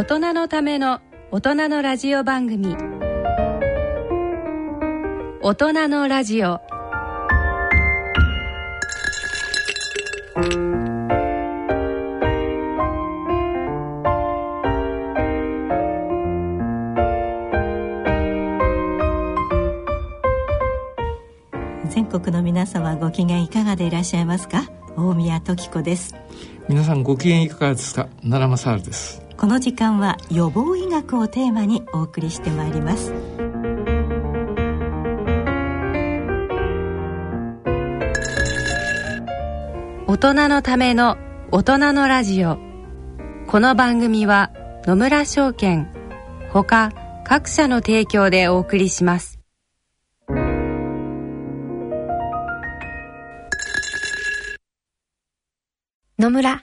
大人のための大人のラジオ番組。大人のラジオ。全国の皆様ご機嫌いかがでいらっしゃいますか？大宮時子です。皆さんご機嫌いかがですか？奈良正治ですこの時間は予防医学をテーマにお送りしてまいります。大人のための大人のラジオ。この番組は野村証券ほか各社の提供でお送りします。野村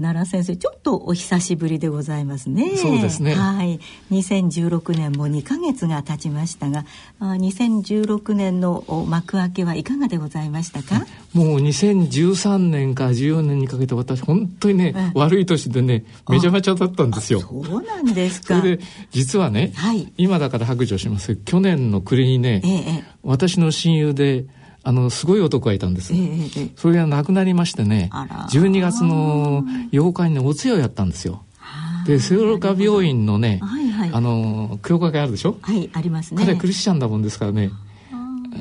奈良先生ちょっとお久しぶりでございますね。そうですね。はい。2016年も2ヶ月が経ちましたがあ2016年のお幕開けはいかがでございましたか？もう2013年から14年にかけて私本当にね、ええ。悪い年でねめちゃめちゃだったんですよ。そうなんですか。それで実はね、はい。今だから白状します。去年の暮れにね、えええ。私の親友であのすごい男がいたんです、えええええそれが亡くなりましてねあら。12月の8日にねお通夜をやったんですよ。で聖路加病院のね、はいはい。あの教会があるでしょ、はいありますね。彼はクリスチャンだもんですからね。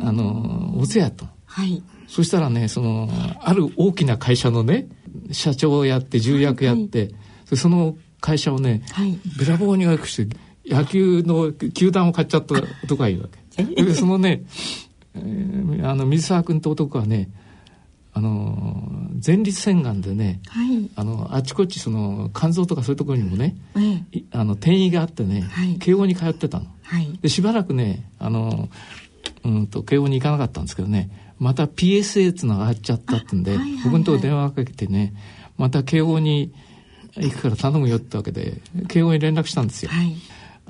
あのお通夜やったのはい。そしたらねそのある大きな会社のね社長をやって重役やって、でその会社をねはい。べらぼうに良くして野球の球団を買っちゃった男がいるわけ。でそのね、えーあの水沢君って男はねあの前立腺がんでねはい。あのあちこちその肝臓とかそういうところにもねええ。いあの転移があってね、はい。慶応に通ってたの。はい。でしばらくねあのうんと慶応に行かなかったんですけどねまた PSA つながっちゃったってんで、あはいはいはい。僕のとこ電話かけてねまた慶応に行くから頼むよってわけで慶応に連絡したんですよ、はい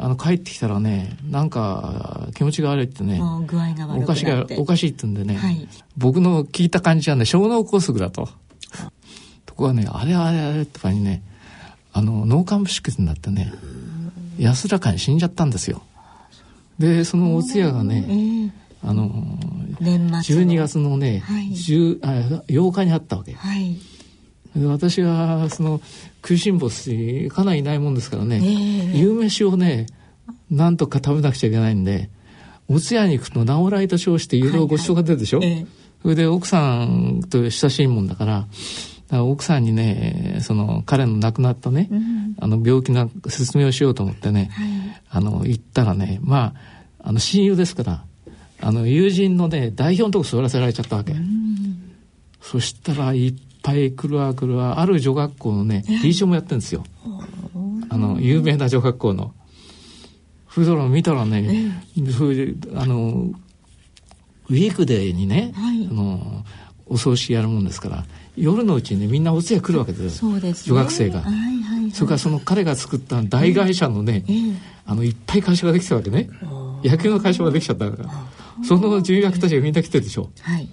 あの帰ってきたらねなんか気持ちが悪いってね具合が悪おかしいおかしいってんでね、はい。僕の聞いた感じはね小脳梗塞だと。ところがねあれあれあれって場合にねあの脳幹部出血になってね安らかに死んじゃったんですよ。でそのお通夜がねええ。あの年末の。12月のね、はい。10あ8日にあったわけ。はい。で私はその食いしん坊しかなりいないもんですからね、ええ。夕飯をねなんとか食べなくちゃいけないんでお通夜に行くと直来と称していろい。ろご馳走が出るでしょ、ええ。それで奥さんと親しいもんだから奥さんにねその彼の亡くなったね、うん。あの病気の説明をしようと思ってね、はい。あの行ったらねまああの親友ですからあの友人のね代表のとこ座らせられちゃったわけ、そしたらいっぱい来るわ来るわある女学校のね理事長もやってるんですよ。あの有名な女学校の。それから見たらね、そあのウィークデーにね、はい。あのお葬式やるもんですから夜のうちにねみんなお通夜来るわけですよ。そうです、ね、女学生が。はいはいはい。それからその彼が作った大会社のね、ええ。あのいっぱい会社ができたわけね。野球の会社ができちゃったから。その重役たちがみんな来てるでしょ。はい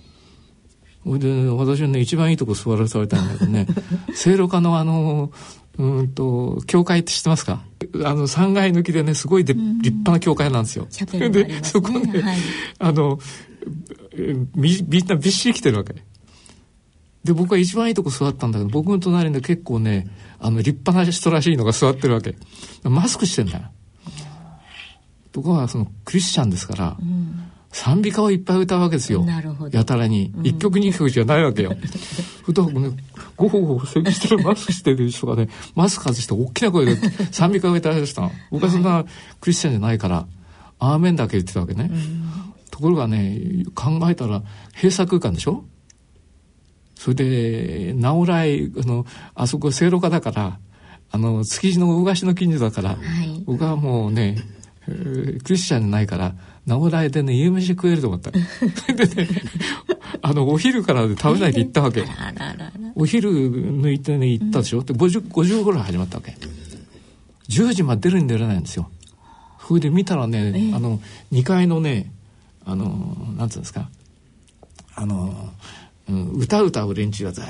で私はね一番いいとこ座らされたんだけどね。聖路加のあのうーんと教会って知ってますか？あの3階抜きでねすごいで立派な教会なんですよ。ねそこね、はい。あのみみんなびっしり来てるわけ。で僕は一番いいとこ座ったんだけど僕の隣で結構ねあの立派な人らしいのが座ってるわけ。マスクしてんだよ。僕はそのクリスチャンですから、賛美歌をいっぱい歌うわけですよ。なるほど。やたらに。一曲二曲じゃないわけよ。ふとねごほごほ咳してるマスクしてる人がねマスク外して大きな声で賛美歌を歌い出したの。僕はそんなクリスチャンじゃないから「アーメン」だけ言ってたわけね、ところがね考えたら閉鎖空間でしょ？それで直来あのあそこ聖路加だからあの築地の魚河岸の近所だから、はい。僕はもうね、えークリスチャンじゃないから直来でね夕飯食えると思った。でねあのお昼から食べないで行ったわけ。お昼抜いてね行ったでしょ、で 5, 5時頃始まったわけ。10時まで出るに出れないんですよ。それで見たらね、あの2階のねあのなんつうんですか。あの、うん、歌歌う連中がずー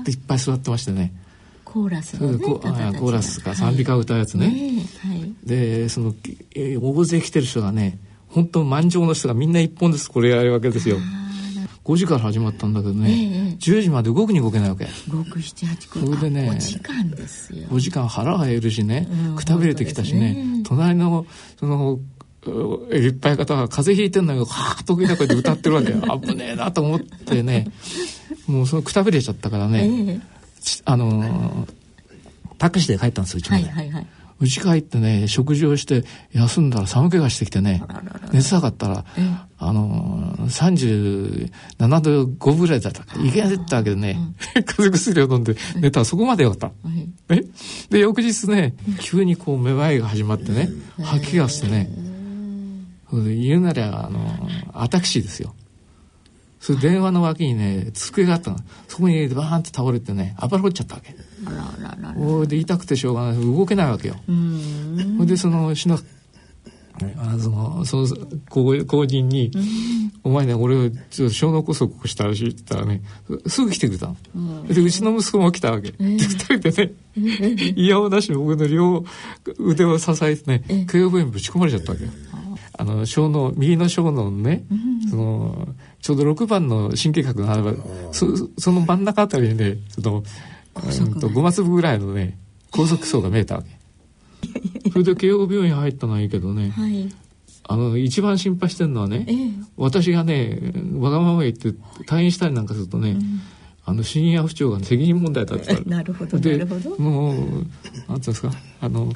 っといっぱい座ってましてね。コーラスのねコーラスか賛美歌を歌うやつね、ねはい。でその、えー大勢来てる人がね本当満場の人がみんな一本ずつこれやるわけですよ。5時から始まったんだけどね、ええ。10時まで動くに動けないわけ。六七八九それでねお時間ですよ。5時間腹が減るしね、うんくたびれてきたしね。ね。隣のそのういっぱい方が風邪ひいてんのよはあ得意な声で歌ってるわけ。危ねえなと思ってね。もうそのくたびれちゃったからね、えあのータクシーで帰ったんですうちまで、はいはいはいうち帰ってね食事をして休んだら寒気がしてきてね熱下がったらあのー、37度5分ぐらいだった。からいけないってわけでね、風邪薬を飲んで寝たらそこまでよかった。はいね、で翌日ね急にこうめまいが始まってね吐きがしてね言うなりゃあのアタクシーですよ。それ電話の脇にね机があったの。そこにバーンって倒れてね暴れ落っちゃったわけそれで痛くてしょうがない。動けないわけよ。うん。それでそのしなあそのその後後人に「お前ね俺ちょっと小脳梗塞起こしたらしい」って言ったらねすぐ来てくれたの、でうちの息子も来たわけ、で二人でねいやおなしに僕の両腕を支えてね頸部炎ぶち込まれちゃったわけよ。あの小脳右の小脳のね、そのちょうど6番の神経核があればそその真ん中あたりにねそのうんと5マ粒ぐらいのね高速層が見えたわけ。それで慶応病院入ったのはいいけどね、はい。あの一番心配してるのはね、ええ。私がねわがまま言って退院したりなんかするとね、あの深夜不調が責任問題だったらなるほどなでるほど。もうなんていうんですかあの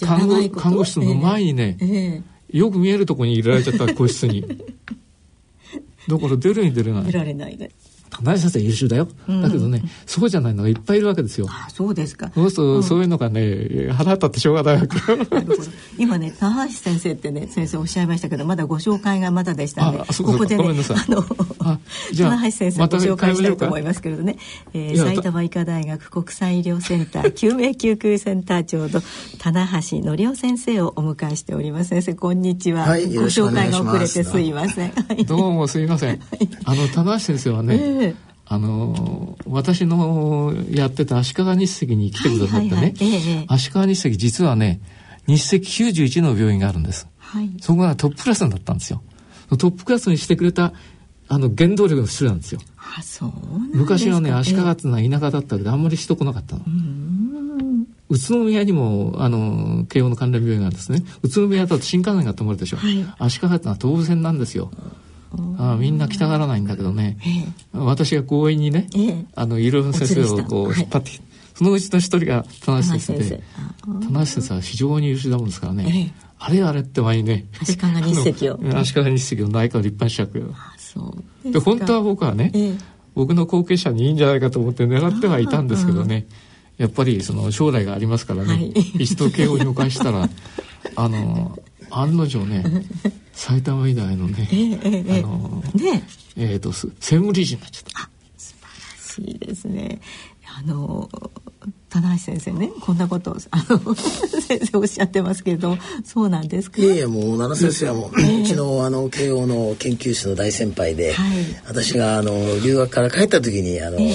看護看護室の前にね、ええ。よく見えるところに入れられちゃった個室に。だから出るに出れな出いられないで田中先生優秀だよ、だけどねそうじゃないのがいっぱいいるわけですよ。あそうですか。そうすると、そういうのがね腹立ってしょうがないわけ。今ね高橋先生ってね先生おっしゃいましたけどまだご紹介がまだでしたんでここでねごめんなさい。あのあじゃあ高橋先生またご紹介したいと思いますけれどね、えー埼玉医科大学国際医療センター救命救急センター長の棚橋則夫先生をお迎えしております。先生こんにちは、はいよご紹介が遅れてすいません。はい。どうもすいません。あの、棚橋先生はね、ええあの、私のやってた足利日赤に来てくださってね、はいはいはい足利日赤実はね、日赤91の病院があるんです。はいそこがトップクラスになったんですよ。トップクラスにしてくれた、あの、原動力の人なんですよ。あそう昔はね、足利ええっていうのは田舎だったけど、あんまり人来なかったの。宇都宮にも、あの、慶応の関連病院があるんですね。宇都宮だと新幹線が止まるでしょ。はい足利ってのは東武線なんですよ。あみんな来たがらないんだけどね。え私が強引にね、ええ。あの、いろいろな先生をこう引っ張ってきて、そのうちの一人が田中先生で生、田中先生は非常に優秀なもんですからね、ええ。あれあれって前にね、足利日赤を。足利日内科を立派にしたくよ。あそう。で、本当は僕はね、ええ。僕の後継者にいいんじゃないかと思って狙ってはいたんですけどね、やっぱりその将来がありますからね、はい。一度慶応にお返したら、あの、案の定ね、埼玉医大のね、あの、ねえっ、と、す専務理事になっちゃった。しいですね。あの棚橋先生ねこんなことをあの 先生おっしゃってますけれどもそうなんですか？いやいやもう奈良先生はもう、うちのあの慶応の研究室の大先輩で、はい、私があの留学から帰った時にあの、え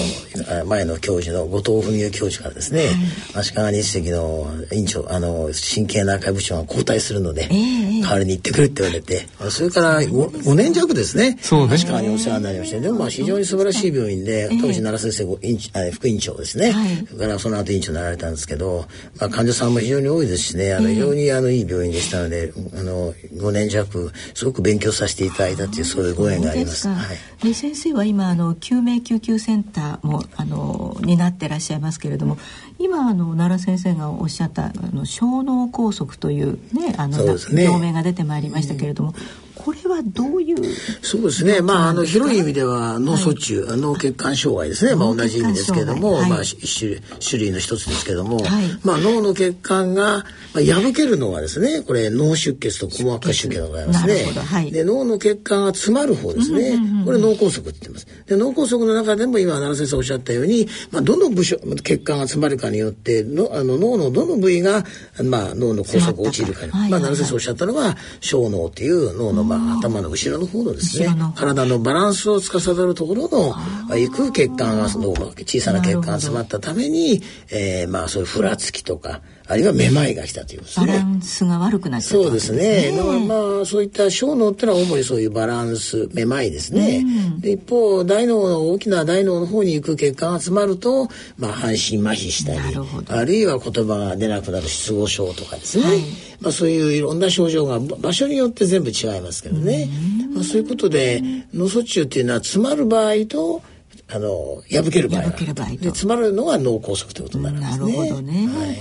ー、前の教授の後藤文雄教授からですね、はい、足利日赤の院長あの神経内科部長が交代するので、えー、代わりに行ってくれって言われてそれから 5, 5年弱ですね。そう足利にお世話になりましてでもまあ非常に素晴らしい病院で当時奈良先生院副院長ですね、はい、からその後院長になられたんですけど、まあ、患者さんも非常に多いですしねあの非常にあのいい病院でしたので、あの5年弱すごく勉強させていただいたっていうそういうご縁があります。はい、で先生は今あの救命救急センターもあのになってらっしゃいますけれども今あの奈良先生がおっしゃったあの小脳梗塞というねあの、ね、病名が出てまいりましたけれども、うんこれはどういう？そうですね。まああの広い意味では脳卒中、はい、脳血管障害ですね、まあ、同じ意味ですけども、はい、まあ種種類の一つですけども、はい、まあ脳の血管が、まあ、破けるのはですねこれ脳出血と硬膜下出血でございますね、はい、で脳の血管が詰まる方ですね、うんうんうん、これ脳梗塞って言います。で脳梗塞の中でも今奈良先生おっしゃったように、まあ、どの部署血管が詰まるかによってのあの脳のどの部位が、まあ、脳の梗塞が陥るかに、まあ、奈良先生おっしゃったのは小脳っていう脳の、まあ、頭の後ろの方のですね体のバランスを司るところの行く血管がその小さな血管が詰まったために、えー、まあそういうふらつきとかあるいはめまいが来たというですね。バランスが悪くなっちゃった、ね、そうですね。まあそういった小脳っていうのは主にそういうバランス、めまいですね。うん、で一方大脳の大きな大脳の方に行く血管が詰まると、まあ半身麻痺したり、あるいは言葉が出なくなる失語症とかですね。はい、まあそういういろんな症状が場所によって全部違いますけどね。まあそういうことで脳卒中っていうのは詰まる場合とあの破ける場合で詰まるのが脳梗塞ということになるんですね。なるほどね。はい、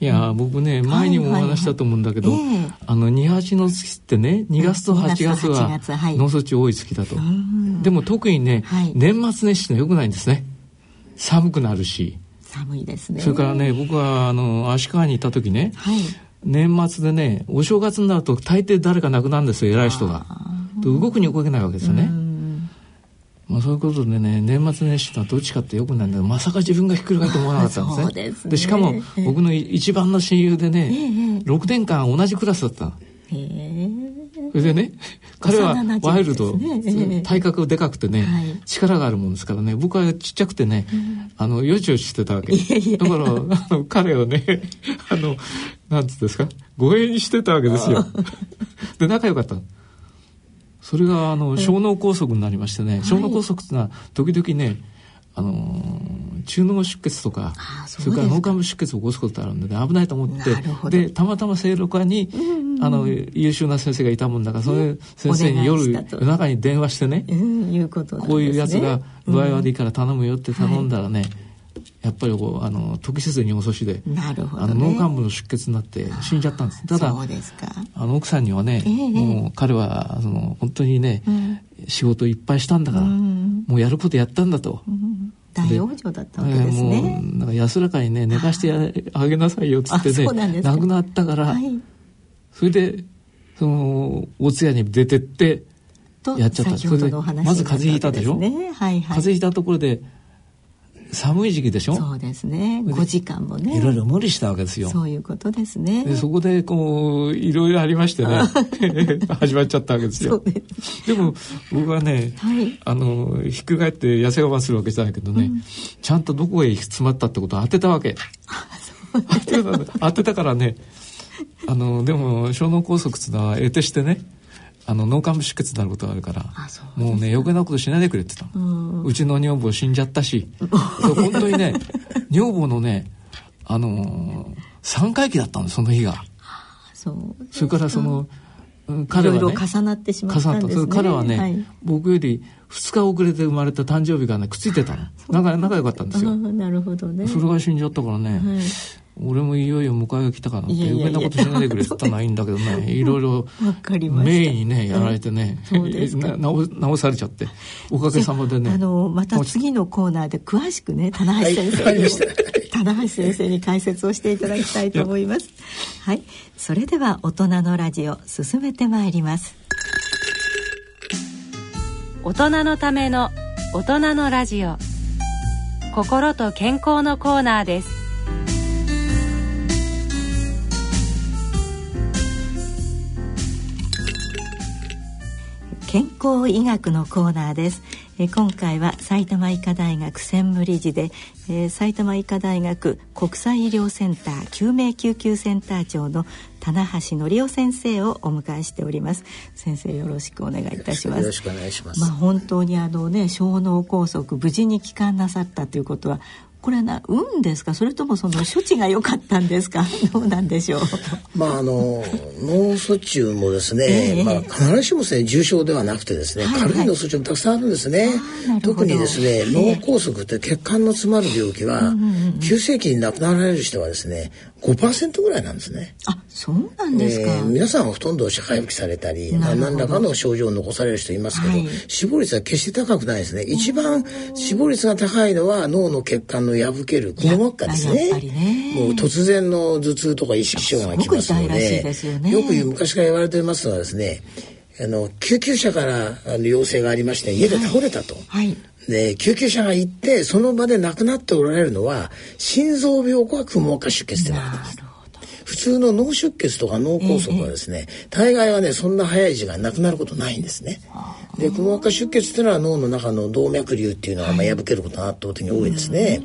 いや僕ね前にもお話したと思うんだけど、はいはいはい、あの二八の月ってね2月と8月は脳卒中多い月だと。でも特にね、はい、年末年始の良くないんですね。寒くなるし。寒いですね。それからね僕はあの足利にいた時ね、はい、年末でねお正月になると大抵誰か亡くなるんですよ偉い人が。動くに動けないわけですよね。まあ、そういうことでね年末年始とはどっちかってよくないんだけどまさか自分がひっくり返って思わなかったんですね。で、ね、しかも僕の一番の親友でね、えー、6年間同じクラスだったの。それでね彼はワイルド、ね、体格でかくてね、はい、力があるもんですからね。僕はちっちゃくてね、うん、あのよちよちしてたわけ。だからあの彼をねあのなんつうんですか護衛にしてたわけですよ。で仲良かったの。それがあの小脳梗塞になりましてね、小脳梗塞っていうのは時々ねあのー、中脳出血とかそれから脳幹部出血を起こすことあるんで、ね、危ないと思ってでたまたま正六課に、うんうん、あの優秀な先生がいたもんだからその先生に夜夜中に電話してね、うん、いうこね、こういうやつが具合悪いから頼むよって頼んだらね、はいやっぱりこうあの時節に遅しで、なるほど、ね、あの脳幹部の出血になって死んじゃったんです。ただあの奥さんにはね、えー、もう彼はその本当にね、うん、仕事いっぱいしたんだから、うん、もうやることやったんだと。うん。大往生だったわけですね。もうなんか安らかにね寝かしてあげなさいよっつってね亡くなったから、はい、それでそのお通夜に出てってやっちゃった。それでまず風邪ひいたでしょ？ねはいはい、風邪ひいたところで寒い時期でしょ？そうですね。5時間もね。いろいろ無理したわけですよ。そういうことですね。でそこでこういろいろありましてね。始まっちゃったわけですよ。でも僕はね、はい、あのひっくり返って痩せ我慢するわけじゃないけどね、うん、ちゃんとどこへ詰まったってことを当てたわけ。当てたからね。あのでも小脳梗塞っていうのは得てしてねあの脳幹部出血になることがあるからもうね余計なことしないでくれって言ったうちの女房死んじゃったし本当にね 女房のねあのー、3回忌だったのその日が。それからその彼は、ね、重なってしまったんですね。彼はね、はい、僕より2日遅れて生まれた誕生日がねくっついてたの。仲仲良かったんですよ。なるほどね。それが死んじゃったからね、はい俺もいよいよ迎えが来たかなって余計なことしないでくれって言ったのはいいんだけどね。いろいろ名にねやられてね、直直されちゃって。おかげさまでね。あのまた次のコーナーで詳しくね棚橋先生に、はい、棚橋先生に解説をしていただきたいと思います。はい。それでは大人のラジオ進めてまいります。大人のための大人のラジオ。心と健康のコーナーです健康医学のコーナーです、え今回は埼玉医科大学専務理事で、えー、埼玉医科大学国際医療センター救命救急センター長の棚橋則夫先生をお迎えしております。先生よろしくお願いいたします。よろしくお願いします。まあ本当にあのね小脳梗塞無事に帰還なさったということはこれはな運ですか？それともその処置が良かったんですか？どうなんでしょう？まああの 脳卒中もですね、えー、まあ、必ずしもですね重症ではなくてですね、はいはい、軽い脳卒中もたくさんあるんですね。特にですね脳梗塞って血管の詰まる病気は、急性期に亡くなられる人はですね5%ぐらいなんですね。あ、そうなんですか。えー、皆さんはほとんど社会復帰されたり、何らかの症状を残される人いますけど、はい、死亡率は決して高くないですね。一番死亡率が高いのは脳の血管の破けるくも膜下ですね。ねもう突然の頭痛とか意識障害がきますので、よね、よく昔から言われていますのはですね、あの救急車からあの要請がありまして家で倒れたと、はい、で救急車が行ってその場で亡くなっておられるのは心臓病かくも膜下出血であります。普通の脳出血とか脳梗塞はですね、大概はねそんな早い時間なくなることないんですね。でくも膜下出血っていうのは脳の中の動脈瘤っていうのはまあ破けることが圧倒的に多いですね。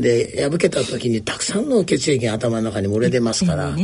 で破けた時にたくさんの血液が頭の中に漏れ出ますから、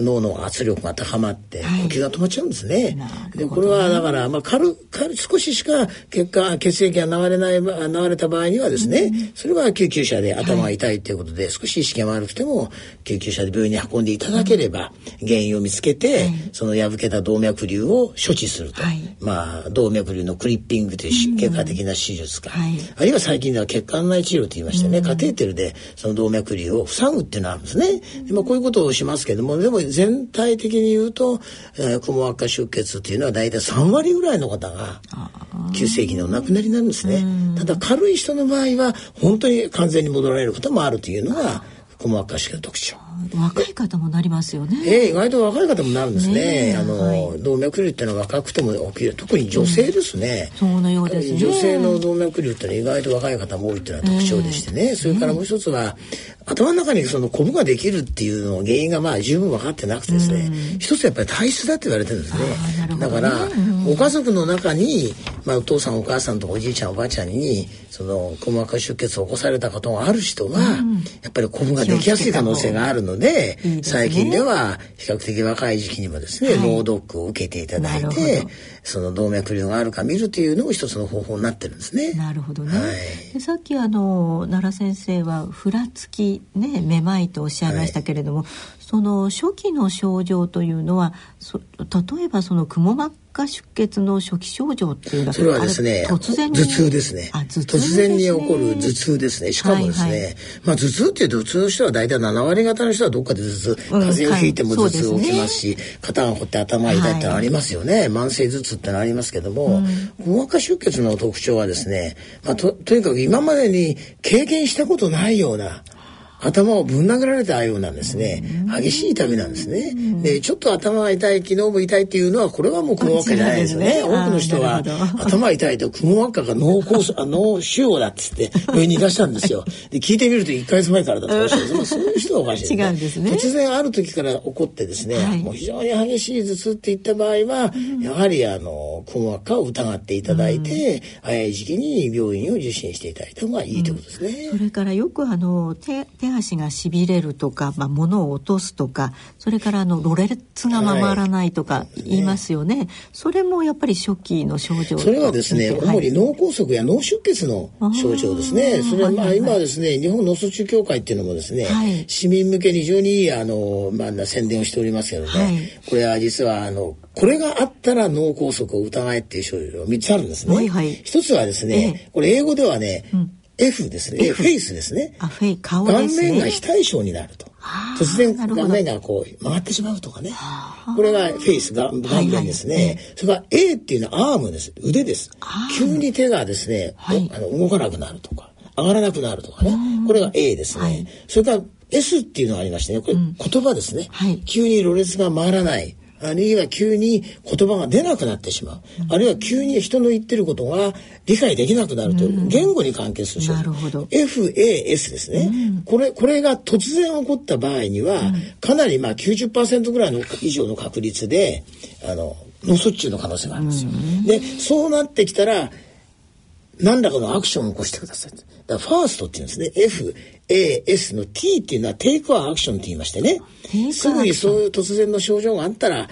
脳の圧力が高まって呼吸が止まっちゃうんですね。でこれはだからまあ軽軽少ししか血管血液が流れない流れた場合にはですね、それは救急車で頭が痛いということで、少し意識が悪くても救急車で病院に運んでいただければ、原因を見つけて、その破けた動脈瘤を処置すると、まあ動脈瘤のクリッピングという結果的な手術か、あるいは最近では血管内治療と言いましてね、カテーテルでその動脈瘤を塞ぐっていうのがあるんですね。でまあ、こういうことをしますけどもでも全体的に言うと、えー、くも膜下出血っていうのは大体3割ぐらいの方が急性期のお亡くなりになるんですね。ただ軽い人の場合は本当に完全に戻られることもあるというのがくも膜下出血の特徴。若い方もなりますよね。ええー、意外と若い方もなるんですね。あの、はい、動脈瘤ってのは若くても起きる。特に女性ですね。うん、そうのようですね。女性の動脈瘤ってのは意外と若い方も多いっていうのは特徴でしてね。それからもう一つは、頭の中にそのコブができるっていうの原因がまあ十分分かってなくてですね、一つやっぱり体質だって言われてるんですね。ねだから、ご家族の中に、まあお父さんお母さんとかおじいちゃんおばあちゃんに、その細かい出血を起こされたことがある人は、やっぱりコブができやすい可能性があるので、いいで最近では比較的若い時期にもですね、はい、脳ドックを受けていただいて、その動脈瘤があるか見るというのも一つの方法になってるんですね。なるほどね。はい、でさっきあの奈良先生はふらつきねめまいとおっしゃいましたけれども、はい、その初期の症状というのは例えばそのくも膜下出血の初期症状っていうのはそれはですね突然頭痛ですね。突然に起こる頭痛ですね。しかもですね、はい。はい、まあ頭痛っていうと普通の人は大体7割方の人はどっかで頭痛風邪をひいても頭痛起きますし、うんすね、肩が凝って頭が痛いってのありますよね、はい、慢性頭痛ってのありますけども、くも膜下出血の特徴はですね、まあ、ととにかく今までに経験したことないような頭をぶん殴られたようなんですね。激しい痛みなんですね。でちょっと頭が痛い昨日も痛いっていうのはこれはもうくも膜下じゃないですね。多くの人は頭痛いとくも膜下が脳梗塞脳腫瘍だっつって病院に行かしたんですよ。で聞いてみると1か月前からだっしゃる、まあ、そういう人はおかしい、ね、違うんですね。突然ある時から起こってですね、はい、もう非常に激しい頭痛っていった場合は、やはりあのくも膜下を疑っていただいて、早い時期に病院を受診していただいた方がいいということですね、それからよくあの手手足がしびれるとか、まあ、物を落とすとかそれからあのろれつが回らないとか言いますよね、はい、それもやっぱり初期の症状それはですね、主に脳梗塞や脳出血の症状ですね。それはまあ今ですね日本脳卒中協会っていうのもですね、はい、市民向けに非常にいいあの、まあ、宣伝をしておりますけどね、はい、これは実はあのこれがあったら脳梗塞を疑えっていう症状が3つあるんですね。はいはい、1つはですね、これ英語ではね、うん F ですね。 F、face ですね。あ、フェイ、顔ですね。顔面が非対称になると。突然顔面がこう曲がってしまうとかね。これが face が顔面ですね。はいはい、それから A っていうのは arm です。腕です。急に手がですね、はい、あの動かなくなるとか、上がらなくなるとかね。これが A ですね。はい、それから S っていうのがありましてね、これ言葉ですね。うん、急にろれつが回らない。あるいは急に言葉が出なくなってしまう、うん、あるいは急に人の言ってることが理解できなくなるという、うん、言語に関係するなるほど。FAS ですね、うん、これこれが突然起こった場合には、かなりまあ90%ぐらいの以上の確率であの脳卒中の可能性があるんですよ。でそうなってきたら何らかのアクションを起こしてください。だからファーストって言うんですね。F、A、S の T っていうのはテイクアアクションって言いましてね。すぐにそういう突然の症状があったら、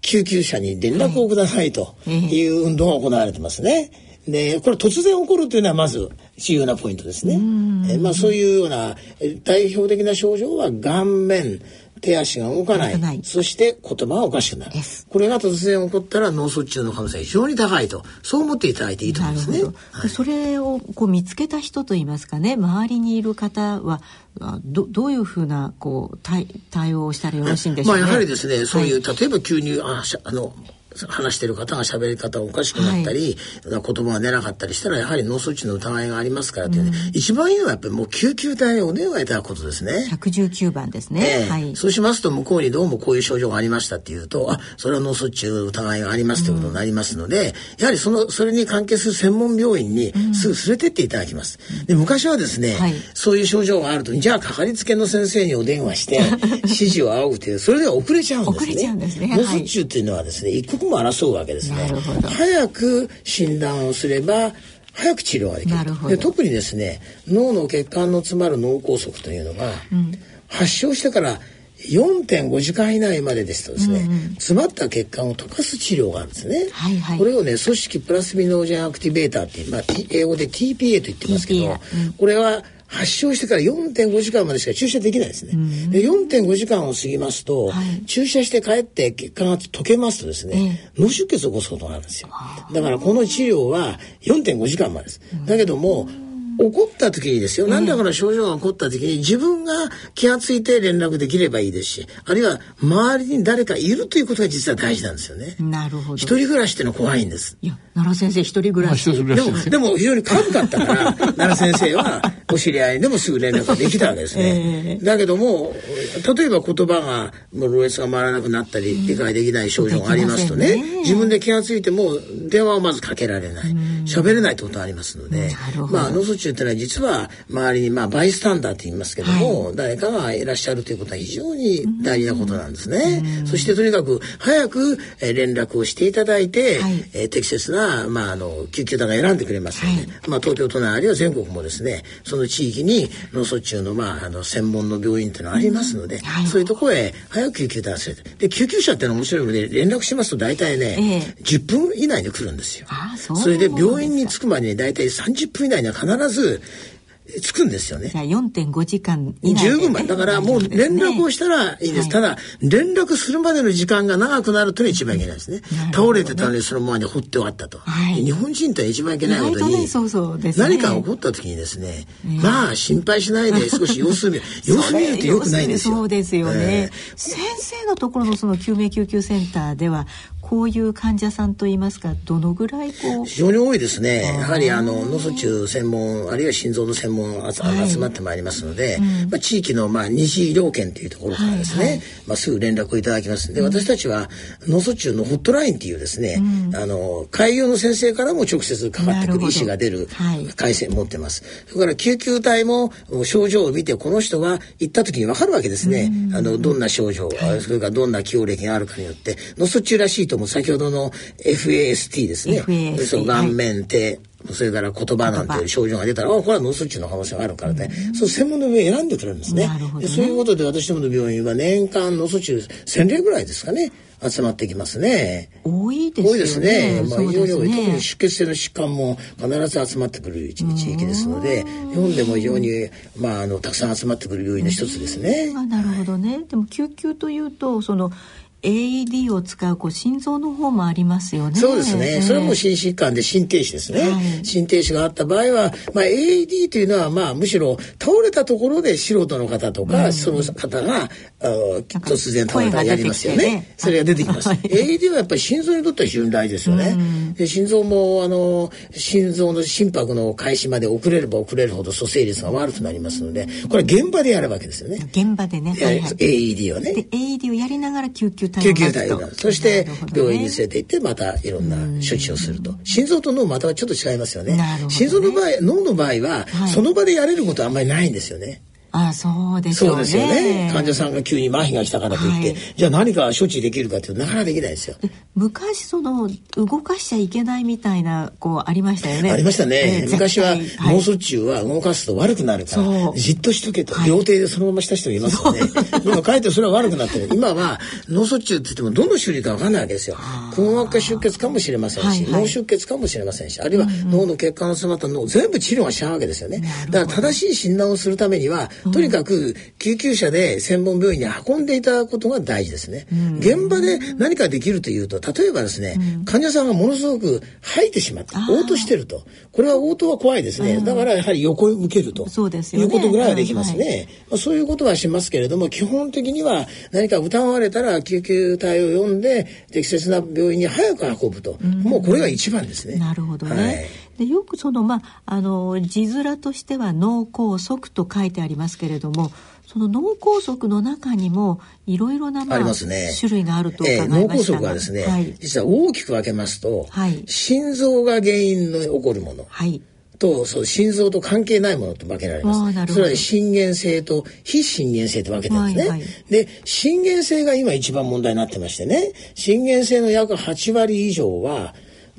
救急車に連絡をくださいという運動が行われてますね。で、これ突然起こるというのはまず重要なポイントですね。えまあそういうような代表的な症状は顔面、手足が動かない。そして言葉がおかしくなる。これが突然起こったら脳卒中の可能性が非常に高いと。そう思っていただいていいと思いますね。はい、それをこう見つけた人といいますかね、周りにいる方は、どどういうふうなこう対対応をしたらよろしいんでしょうか、ね、まあやはりですね、そういう、はい、例えば急にああの話してる方が喋り方おかしくなったり、はい、言葉が出なかったりしたらやはり脳卒中の疑いがありますからっていう、ね、うん、一番いいのはやっぱりもう救急隊をお電話いただくことですね。119番ですね、えー、はい。そうしますと向こうにどうもこういう症状がありましたっていうとあそれは脳卒中疑いがありますということになりますので、うん、やはりそのそれに関係する専門病院にすぐ連れてっていただきます。で昔はですね、はい、そういう症状があるとじゃあかかりつけの先生にお電話して 指示を仰ぐというそれでは遅れちゃうんですね。遅れちゃうんですね。脳卒中っていうのはですね一刻も争うわけです。ですね早く診断をすれば早く治療ができる。で特にですね脳の血管の詰まる脳梗塞というのが、うん、発症してから4.5時間以内までですとですね、うんうん、詰まった血管を溶かす治療があるんですね、はいはい、これをね組織プラスミノージェンアクティベーターって、まあ、英語で TPA と言ってますけど、うん、これは発症してから4.5時間までしか注射できないですね。で4.5時間を過ぎますと、はい、注射して帰って血管が溶けますとですね、脳出血を起こすことがあるんですよ。だからこの治療は4.5時間までです。だけども、起こった時にですよ、何らかの症状が起こった時に自分が気が付いて連絡できればいいですし、あるいは周りに誰かいるということが実は大事なんですよね。なるほど。一人暮らしってのは怖いんです。いや、奈良先生一人暮らし。でも、でも非常に軽かったから、奈良先生はお知り合いでもすぐ連絡ができたわけですね。えー、だけども、例えば言葉が、もうロレスが回らなくなったり、理解できない症状がありますとね、ね自分で気が付いても電話をまずかけられない、喋れないってことがありますので、まあ、脳卒中ってのは実は周りに、まあ、バイスタンダーって言いますけども、はい、誰かがいらっしゃるということは非常に大事なことなんですね。そしてとにかく早く、えー、連絡をしていただいて、はい、えー、適切な、まあ、あの救急団が選んでくれますので、はい、まあ、東京都内あるいは全国もですねその地域に脳卒中の,、まあ、あの専門の病院っていうのがありますので、そういうところへ早く救急団を連れてで救急車っていうのは面白いので連絡しますと大体ね、えー、10分以内に来るんですよ。それで病院に着くまでに大体30分以内には必ずつくんですよね。じゃあ4.5時間以内、ね、十分だからもう連絡をしたらいいです。はい、ただ、連絡するまでの時間が長くなるというのが一番いけないですね。倒れてたのにそのままに放って終わったと。はい、日本人って一番いけないことに、ねそうそうね、何か起こった時にですね、まあ心配しないで少し様子見る。様子見るってよくないですよ。そうですよね。えー、先生のところのその救命救急センターでは、こういう患者さんといいますかどのぐらいこう非常に多いですね。やはりあの脳卒中専門あるいは心臓の専門が、はい、集まってまいりますので、うん、まあ、地域の、まあ、二次医療圏というところからですね、はい。はい、まあ、すぐ連絡をいただきます。で、うん、私たちは脳卒中のホットラインっていうですね、うん、あの開業の先生からも直接かかってくる医師が出る回線持ってます、はい、それから救急隊も症状を見てこの人は行った時に分かるわけですね、あのどんな症状、はい、それからどんな起用歴があるかによって脳卒中らしいとも先ほどの FAST ですね。FAST その顔面手、それから言葉なんていう症状が出たら、あ、これは脳卒中の可能性があるからね、うん、そう専門の病院選んでくれるんですね。ねそういうことで私どもの病院は年間脳卒中1000例ぐらいですかね。集まってきますね。多いですね。多いですね。まあ、非常に多い。特に出血性の疾患も必ず集まってくる地域ですので、日本でも非常に、まあ、あの、たくさん集まってくる病院の一つですね。なるほどね。でも、救急というと、その、AED を使うこう心臓の方もありますよね。そうですね。それも心疾患で心停止ですね。はい、心停止があった場合は、まあ、AED というのはまあむしろ倒れたところで素人の方とか、うん、その方が突然倒れたらやりますよね。ねそれが出てきます。はい、AED はやっぱり心臓にとっては非常に大事ですよね。うん、で心臓もあの心臓の心拍の開始まで遅れれば遅れるほど蘇生率が悪くなりますので、これ現場でやるわけですよね。現場でね。はいはい、AED はね。で AED をやりながら救急救急隊をそして病院に連れて行ってまたいろんな処置をすると。心臓と脳またはちょっと違いますよね。心臓の場合脳の場合は、その場でやれることはあんまりないんですよねあそうでしょう、ね、そうですよね。患者さんが急に麻痺が来たからといって、はい、じゃあ何か処置できるかっていうとなかなかできないですよ。昔その動かしちゃいけないみたいなこうありましたよね。ありましたね、えー、昔は脳卒中は動かすと悪くなるから、はい、じっとしとけと、料亭でそのまました人もいますよね。今かえってそれは悪くなってる。今は脳卒中って言ってもどの種類か分かんないわけですよ。くも膜下出血かもしれませんし、はいはい、脳出血かもしれませんしあるいは脳の血管の詰まった脳全部治療はしちゃうわけですよね。だから正しい診断をするためにはとにかく救急車で専門病院に運んでいただくことが大事ですね。現場で何かできるというと、例えばですね、患者さんがものすごく吐いてしまった、嘔吐してると。これは嘔吐は怖いですね。だからやはり横向けると。そうですよ、ね、いうことぐらいはできますね。まあ、そういうことはしますけれども、基本的には何か疑われたら救急隊を呼んで、適切な病院に早く運ぶと。もうこれが一番ですね。なるほどね。はいでよくそのまああの字面としては脳梗塞と書いてありますけれどもその脳梗塞の中にもいろいろな、まあ、ありますね、種類があると伺いました、えー、脳梗塞はですね、はい、実は大きく分けますと、はい、心臓が原因の起こるもの、はい、とそう心臓と関係ないものと分けられます。それは心原性と非心原性と分けてるんですね。はいはい、で心原性が今一番問題になってましてね。心原性の約8割以上は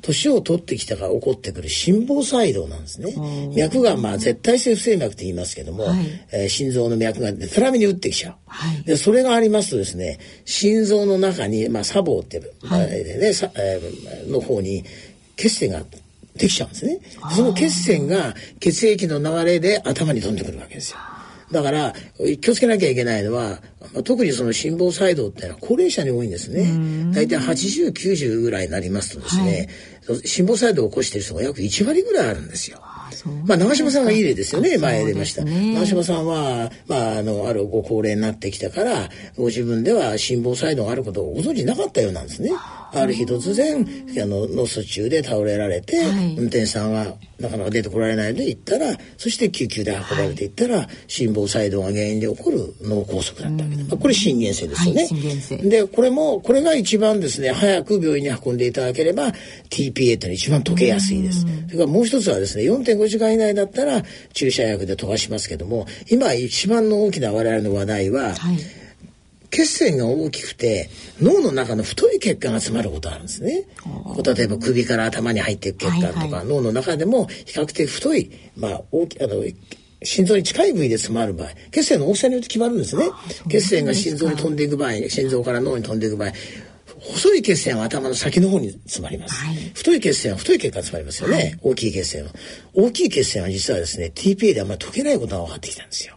年を取ってきたから起こってくる心房細動なんですね。脈がまあ絶対性不整脈と言いますけども、はい、えー、心臓の脈がでたらめに打ってきちゃう、はい、で。それがありますとですね、心臓の中に、まあ、砂防ってはい、ね、さえー、の方に血栓ができちゃうんですね。その血栓が血液の流れで頭に飛んでくるわけですよ。だから、気をつけなきゃいけないのは、特にその心房細動っていうのは高齢者に多いんですね。大体80、90ぐらいになりますとですね、はい、心房細動を起こしている人が約1割ぐらいあるんですよ。まあ、長嶋さんはいい例ですよね。前出ました。ね、長嶋さんは、まあ、あの、あるご高齢になってきたから、ご自分では心房細動があることをご存知なかったようなんですね。ある日突然、あの、脳卒中で倒れられて、はい、運転手さんはなかなか出てこられないので行ったら、そして救急で運ばれていったら、はい、心房細動が原因で起こる脳梗塞だったわけで、まあ、これ心原性ですよね。はい、で、これも、これが一番ですね、早く病院に運んでいただければ、TPA というのは一番溶けやすいです。それからもう一つはですね、4.5時間以内だったら注射薬で溶かしますけども、今一番の大きな我々の話題は、はい血栓が大きくて脳の中の太い血管が詰まることあるんですね。例えば首から頭に入っていく血管とか、はいはい、脳の中でも比較的太い、まあ、大きあの心臓に近い部位で詰まる場合血栓の大きさによって決まるんですね。血栓が心臓に飛んでいく場合心臓から脳に飛んでいく場合細い血栓は頭の先の方に詰まります。はい、太い血栓は太い血管詰まりますよね。はい、大きい血栓は。大きい血栓は実はですね、TPA であんまり溶けないことが分かってきたんですよ。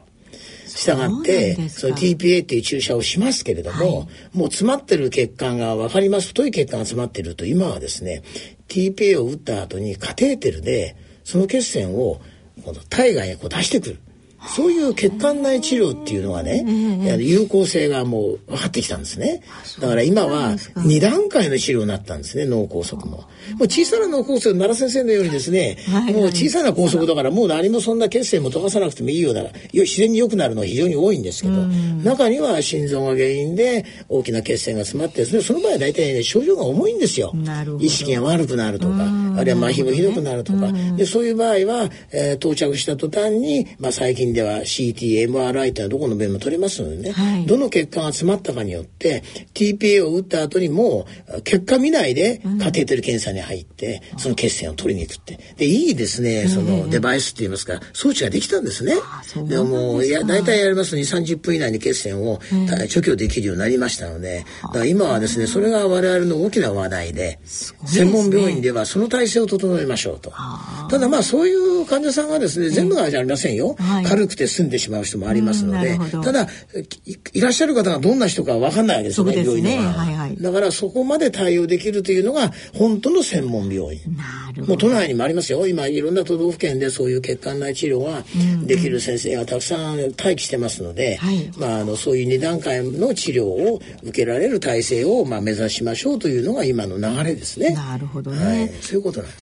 したがってその TPA っていう注射をしますけれども、はい、もう詰まってる血管が分かります太い血管が詰まってると今はですね TPA を打った後にカテーテルでその血栓を体外へこう出してくる。そういう血管内治療っていうのがね、有効性がもう分かってきたんですね。だから今は2段階の治療になったんですね、脳梗塞も。もう小さな脳梗塞、奈良先生のようにですね、もう小さな梗塞だからもう何もそんな血栓も溶かさなくてもいいような、自然に良くなるのは非常に多いんですけど、中には心臓が原因で大きな血栓が詰まってですね、その場合は大体ね、症状が重いんですよ。意識が悪くなるとか、あるいは麻痺もひどくなるとか、でそういう場合は、えー、到着した途端に、まあ最近では CT、MRI というのはどこの弁も取れますのでね、はい、どの血管が詰まったかによって TPA を打った後にも結果見ないでカテーテル検査に入って、うん、その血栓を取りに行くって。で、いいですね、そのデバイスって言いますか、装置ができたんですね。でももう、いや、大体やりますと2、30分以内に血栓を除去できるようになりましたので、だから今はですね、それが我々の大きな話題で、専門病院ではその体制を整えましょうと。ただまあそういう患者さんがですね、全部がじゃありませんよ。軽くて済んでしまう人もありますので、ただいらっしゃる方がどんな人かわかんないわけですよね、病院の、はいはい、だからそこまで対応できるというのが本当の専門病院。もう都内にもありますよ。今いろんな都道府県でそういう血管内治療ができる先生がたくさん待機してますので、うんうん、まああのそういう二段階の治療を受けられる体制をまあ目指しましょうというのが今の流れですね。なるほどね。はい、そういうことなんです。